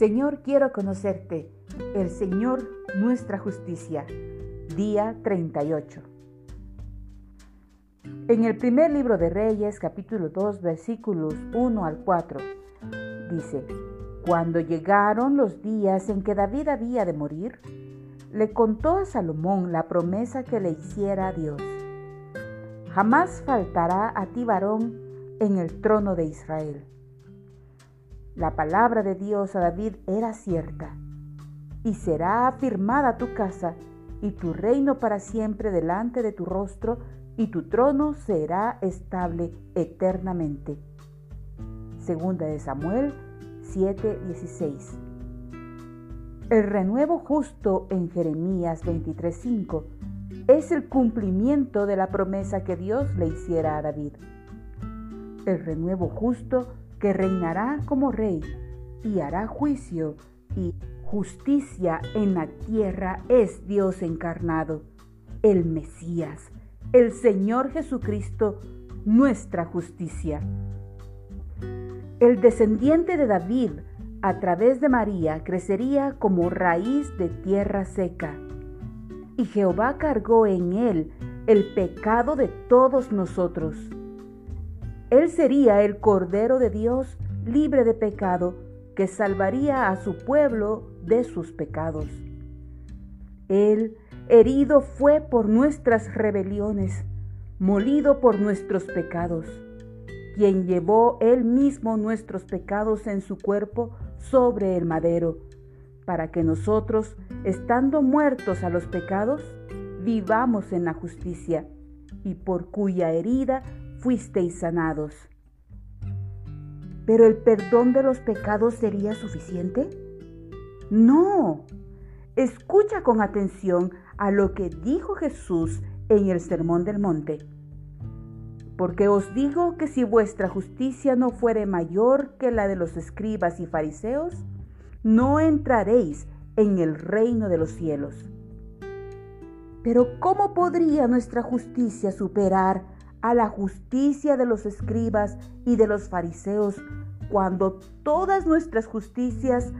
Señor, quiero conocerte, el Señor nuestra justicia. Día 38. En el primer libro de Reyes, capítulo 2, versículos 1 al 4, dice, Cuando llegaron los días en que David había de morir, le contó a Salomón la promesa que le hiciera a Dios. Jamás faltará a ti varón en el trono de Israel. La palabra de Dios a David era cierta, y será afirmada tu casa y tu reino para siempre delante de tu rostro, y tu trono será estable eternamente. Segunda de Samuel 7:16. El renuevo justo en Jeremías 23:5 es el cumplimiento de la promesa que Dios le hiciera a David. El renuevo justo que reinará como rey y hará juicio y justicia en la tierra es Dios encarnado, el Mesías, el Señor Jesucristo, nuestra justicia. El descendiente de David a través de María crecería como raíz de tierra seca. Y Jehová cargó en él el pecado de todos nosotros. Él sería el Cordero de Dios libre de pecado que salvaría a su pueblo de sus pecados. Él herido fue por nuestras rebeliones, molido por nuestros pecados, quien llevó él mismo nuestros pecados en su cuerpo sobre el madero, para que nosotros, estando muertos a los pecados, vivamos en la justicia, y por cuya herida fuisteis sanados. ¿Pero el perdón de los pecados sería suficiente? No. Escucha con atención a lo que dijo Jesús en el Sermón del Monte. Porque os digo que si vuestra justicia no fuere mayor que la de los escribas y fariseos, no entraréis en el reino de los cielos. Pero ¿cómo podría nuestra justicia superar a la justicia de los escribas y de los fariseos, cuando todas nuestras justicias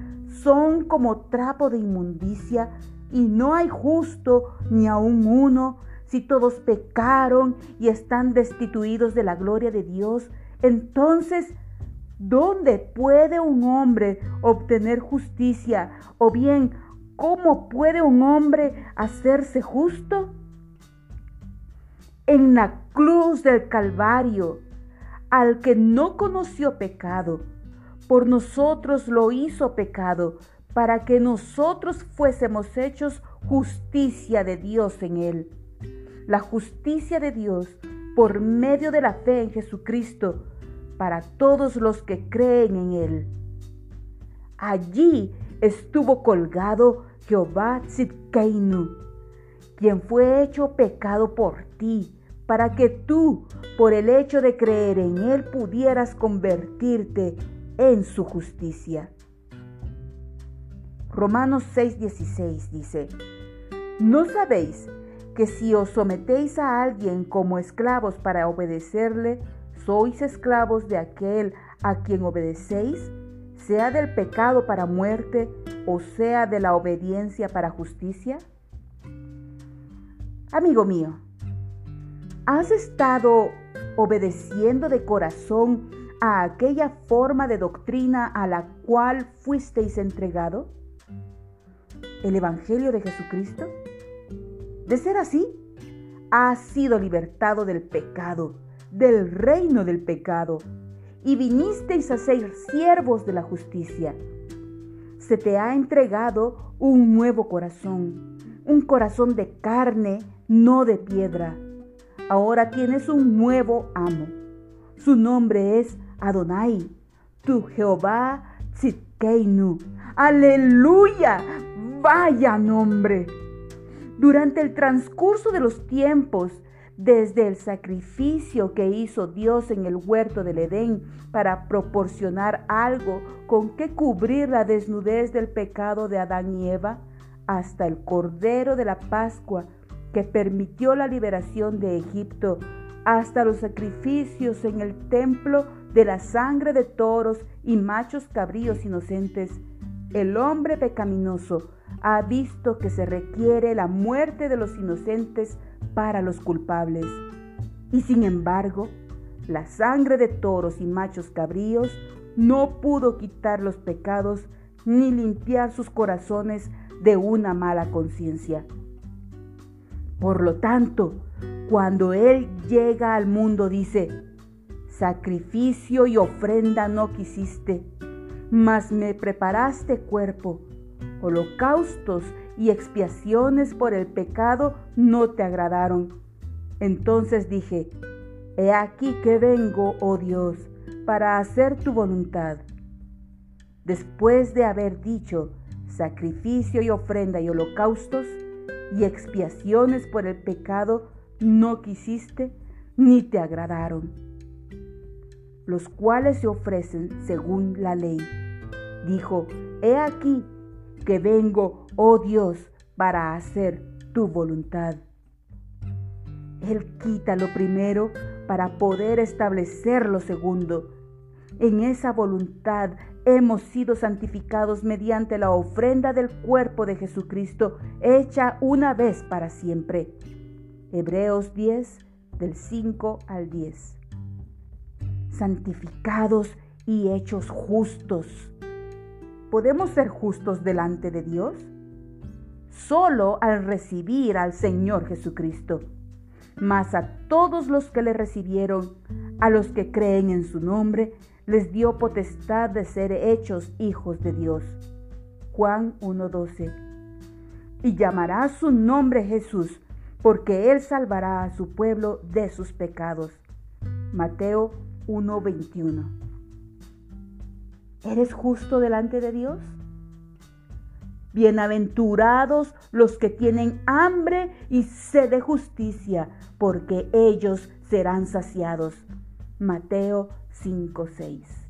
son como trapo de inmundicia y no hay justo ni aun uno, si todos pecaron y están destituidos de la gloria de Dios, entonces, ¿dónde puede un hombre obtener justicia? O bien, ¿cómo puede un hombre hacerse justo? En la cruz del Calvario, al que no conoció pecado, por nosotros lo hizo pecado, para que nosotros fuésemos hechos justicia de Dios en él. La justicia de Dios por medio de la fe en Jesucristo para todos los que creen en él. Allí estuvo colgado Jehová Tzidkeinu, quien fue hecho pecado por ti para que tú, por el hecho de creer en Él, pudieras convertirte en su justicia. Romanos 6:16 dice, ¿no sabéis que si os sometéis a alguien como esclavos para obedecerle, sois esclavos de aquel a quien obedecéis, sea del pecado para muerte o sea de la obediencia para justicia? Amigo mío, ¿Has estado obedeciendo de corazón a aquella forma de doctrina a la cual fuisteis entregado? ¿El Evangelio de Jesucristo? De ser así, has sido libertado del pecado, del reino del pecado, y vinisteis a ser siervos de la justicia. Se te ha entregado un nuevo corazón, un corazón de carne, no de piedra Ahora tienes un nuevo amo. Su nombre es Adonai, tu Jehová Tzidkeinu. Aleluya, vaya nombre. Durante el transcurso de los tiempos, desde el sacrificio que hizo Dios en el huerto del Edén para proporcionar algo con que cubrir la desnudez del pecado de Adán y Eva, hasta el Cordero de la Pascua que permitió la liberación de Egipto, hasta los sacrificios en el templo de la sangre de toros y machos cabríos inocentes, el hombre pecaminoso ha visto que se requiere la muerte de los inocentes para los culpables. Y sin embargo, la sangre de toros y machos cabríos no pudo quitar los pecados ni limpiar sus corazones de una mala conciencia. Por lo tanto, cuando Él llega al mundo dice, sacrificio y ofrenda no quisiste, mas me preparaste cuerpo, holocaustos y expiaciones por el pecado no te agradaron. Entonces dije, He aquí que vengo, oh Dios, para hacer tu voluntad. Después de haber dicho, sacrificio y ofrenda y holocaustos y expiaciones por el pecado no quisiste ni te agradaron, los cuales se ofrecen según la ley. Dijo, he aquí que vengo, oh Dios, para hacer tu voluntad. Él quita lo primero para poder establecer lo segundo. En esa voluntad hemos sido santificados mediante la ofrenda del cuerpo de Jesucristo hecha una vez para siempre. Hebreos 10 del 5 al 10. Santificados y hechos justos. ¿Podemos ser justos delante de Dios? Solo al recibir al Señor Jesucristo mas a todos los que le recibieron, a los que creen en su nombre, les dio potestad de ser hechos hijos de Dios. Juan 1.12. Y llamará su nombre Jesús, porque él salvará a su pueblo de sus pecados. Mateo 1.21. ¿Eres justo delante de Dios? Bienaventurados los que tienen hambre y sed de justicia, porque ellos serán saciados. Mateo 5:6